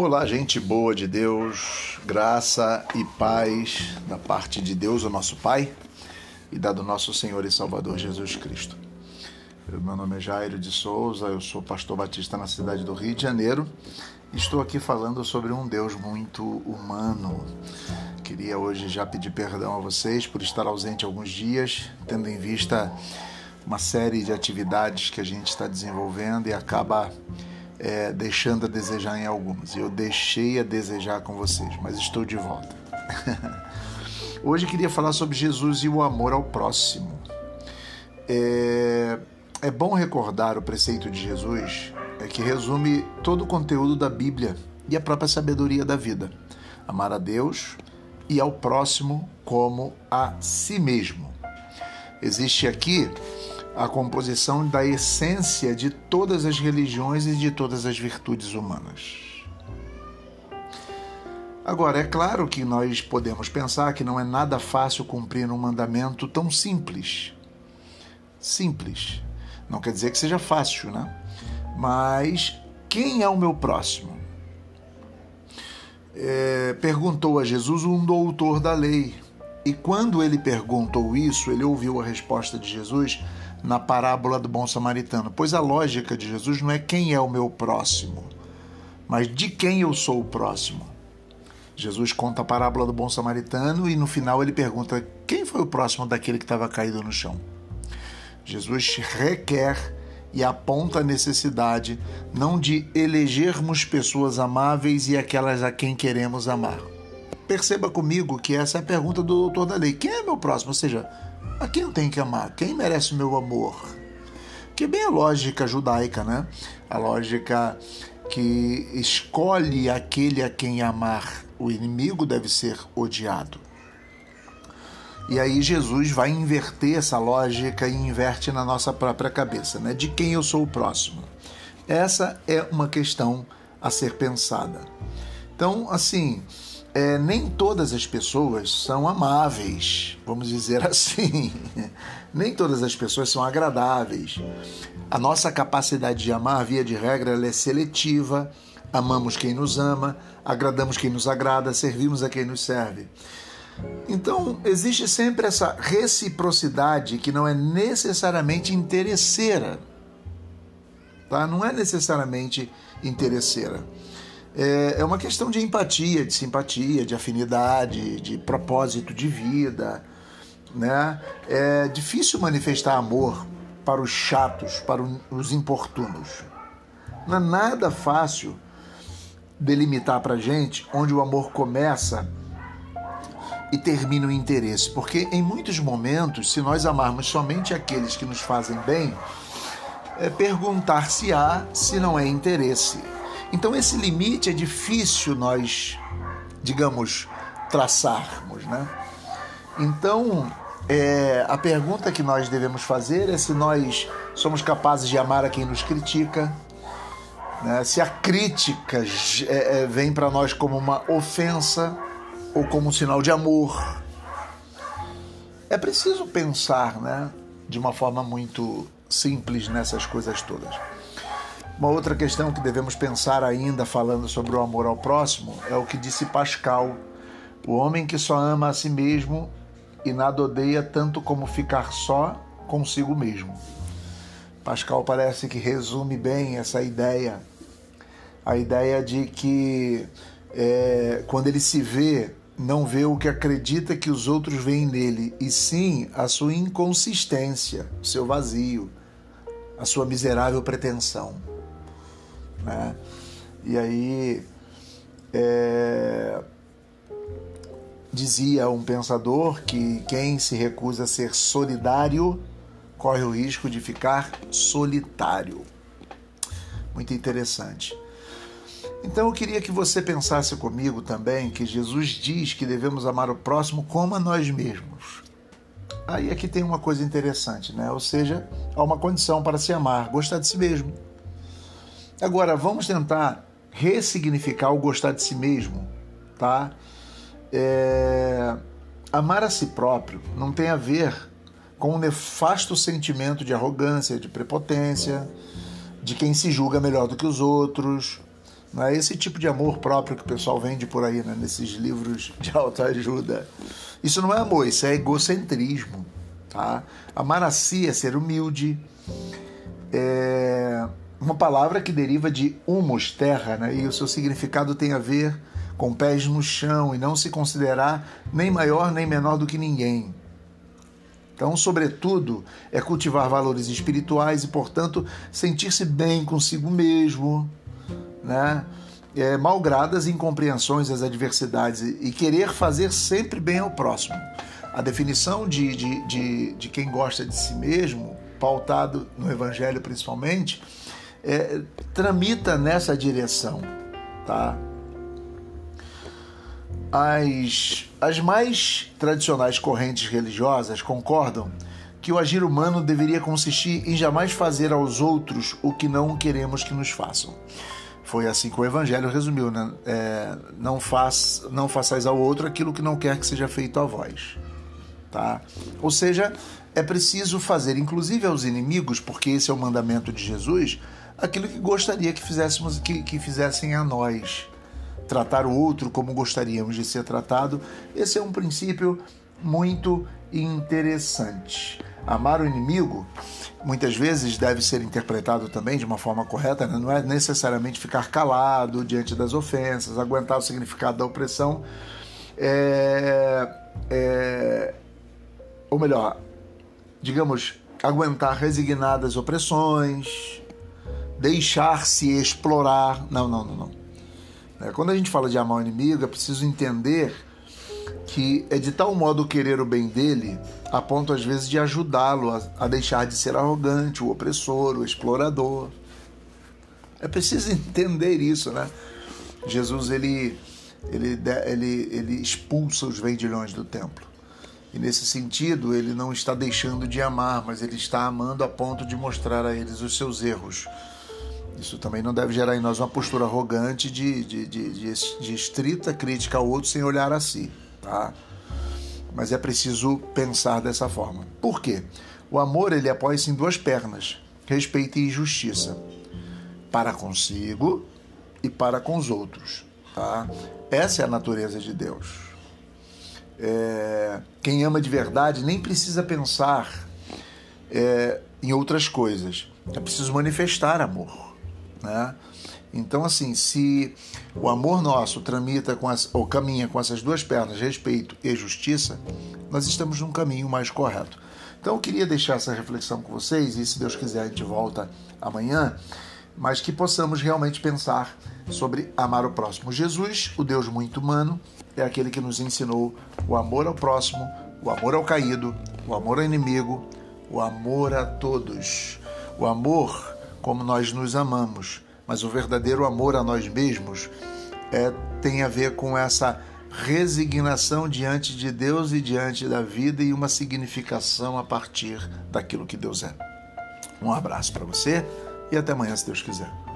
Olá, gente boa de Deus, graça e paz da parte de Deus, o nosso Pai, e da do nosso Senhor e Salvador Jesus Cristo. Meu nome é Jairo de Souza, eu sou pastor batista na cidade do Rio de Janeiro. Estou aqui falando sobre um Deus muito humano. Queria hoje já pedir perdão a vocês por estar ausente alguns dias, tendo em vista uma série de atividades que a gente está desenvolvendo e acaba é, deixando a desejar em algumas. Eu deixei a desejar com vocês, mas estou de volta. Hoje queria falar sobre Jesus e o amor ao próximo. É, é bom recordar o preceito de Jesus, é que resume todo o conteúdo da Bíblia e a própria sabedoria da vida. Amar a Deus e ao próximo como a si mesmo. Existe aqui a composição da essência de todas as religiões e de todas as virtudes humanas. Agora, é claro que nós podemos pensar que não é nada fácil cumprir um mandamento tão simples. Simples. Não quer dizer que seja fácil, né? Mas quem é o meu próximo? É, perguntou a Jesus um doutor da lei. E quando ele perguntou isso, ele ouviu a resposta de Jesus na parábola do bom samaritano, pois a lógica de Jesus não é quem é o meu próximo, mas de quem eu sou o próximo. Jesus conta a parábola do bom samaritano e no final ele pergunta: quem foi o próximo daquele que estava caído no chão? Jesus requer e aponta a necessidade não de elegermos pessoas amáveis e aquelas a quem queremos amar. Perceba comigo que essa é a pergunta do doutor da lei: quem é meu próximo? Ou seja, a quem eu tenho que amar? Quem merece meu amor? Que é bem a lógica judaica, né? A lógica que escolhe aquele a quem amar. O inimigo deve ser odiado. E aí Jesus vai inverter essa lógica e inverte na nossa própria cabeça, né? De quem eu sou o próximo? Essa é uma questão a ser pensada. Então, assim, é, nem todas as pessoas são amáveis, vamos dizer assim. nem todas as pessoas são agradáveis. A nossa capacidade de amar, via de regra, ela é seletiva. Amamos quem nos ama, agradamos quem nos agrada, servimos a quem nos serve. Então, existe sempre essa reciprocidade que não é necessariamente interesseira. Tá? Não é necessariamente interesseira é, é uma questão de empatia, de simpatia, de afinidade, de propósito de vida. Né? É difícil manifestar amor para os chatos, para os importunos. Não é nada fácil delimitar para gente onde o amor começa e termina o interesse, porque em muitos momentos, se nós amarmos somente aqueles que nos fazem bem, é perguntar se há se não é interesse. Então esse limite é difícil nós, digamos, traçarmos, né? Então é, a pergunta que nós devemos fazer é se nós somos capazes de amar a quem nos critica, né? se a crítica é, é, vem para nós como uma ofensa ou como um sinal de amor. É preciso pensar, né, de uma forma muito simples nessas coisas todas. Uma outra questão que devemos pensar ainda falando sobre o amor ao próximo é o que disse Pascal: o homem que só ama a si mesmo e nada odeia tanto como ficar só consigo mesmo. Pascal parece que resume bem essa ideia, a ideia de que é, quando ele se vê, não vê o que acredita que os outros veem nele, e sim a sua inconsistência, o seu vazio, a sua miserável pretensão. Né? E aí é, dizia um pensador que quem se recusa a ser solidário corre o risco de ficar solitário. Muito interessante. Então eu queria que você pensasse comigo também que Jesus diz que devemos amar o próximo como a nós mesmos. Aí aqui tem uma coisa interessante, né? Ou seja, há uma condição para se amar, gostar de si mesmo. Agora, vamos tentar ressignificar o gostar de si mesmo, tá? É... Amar a si próprio não tem a ver com um nefasto sentimento de arrogância, de prepotência, de quem se julga melhor do que os outros, Não é esse tipo de amor próprio que o pessoal vende por aí, né? nesses livros de autoajuda. Isso não é amor, isso é egocentrismo. Tá? Amar a si é ser humilde. É uma palavra que deriva de humus, terra, né? e o seu significado tem a ver com pés no chão e não se considerar nem maior nem menor do que ninguém. Então, sobretudo, é cultivar valores espirituais e, portanto, sentir-se bem consigo mesmo, né? É, malgradas incompreensões, as adversidades e querer fazer sempre bem ao próximo. A definição de, de, de, de quem gosta de si mesmo, pautado no Evangelho principalmente, é, tramita nessa direção, tá? As, as mais tradicionais correntes religiosas concordam que o agir humano deveria consistir em jamais fazer aos outros o que não queremos que nos façam. Foi assim que o Evangelho resumiu, né? É, não, faz, não façais ao outro aquilo que não quer que seja feito a vós. Tá? Ou seja, é preciso fazer, inclusive aos inimigos, porque esse é o mandamento de Jesus, aquilo que gostaria que fizéssemos, que, que fizessem a nós tratar o outro como gostaríamos de ser tratado. Esse é um princípio muito interessante. Amar o inimigo muitas vezes deve ser interpretado também de uma forma correta, né? não é necessariamente ficar calado diante das ofensas, aguentar o significado da opressão, é, é, ou melhor, digamos, aguentar resignadas opressões, deixar-se explorar. Não, não, não, não. Né? Quando a gente fala de amar o inimigo, é preciso entender que é de tal modo querer o bem dele, a ponto às vezes de ajudá-lo a, a deixar de ser arrogante, o opressor, o explorador. É preciso entender isso, né? Jesus ele, ele, ele, ele expulsa os vendilhões do templo. E nesse sentido, ele não está deixando de amar, mas ele está amando a ponto de mostrar a eles os seus erros isso também não deve gerar em nós uma postura arrogante de, de, de, de, estrita crítica ao outro sem olhar a si, tá? Mas é preciso pensar dessa forma. Por quê? O amor ele apoia-se em duas pernas: respeito e justiça, para consigo e para com os outros. Tá? Essa é a natureza de Deus. É, quem ama de verdade nem precisa pensar é, em outras coisas. É preciso manifestar amor. Né? Então, assim, se o amor nosso tramita com as, ou caminha com essas duas pernas, respeito e justiça, nós estamos num caminho mais correto. Então, eu queria deixar essa reflexão com vocês, e se Deus quiser, a gente volta amanhã, mas que possamos realmente pensar sobre amar o próximo. Jesus, o Deus muito humano, é aquele que nos ensinou o amor ao próximo, o amor ao caído, o amor ao inimigo, o amor a todos. O amor como nós nos amamos, mas o verdadeiro amor a nós mesmos é, tem a ver com essa resignação diante de Deus e diante da vida e uma significação a partir daquilo que Deus é. Um abraço para você e até amanhã, se Deus quiser.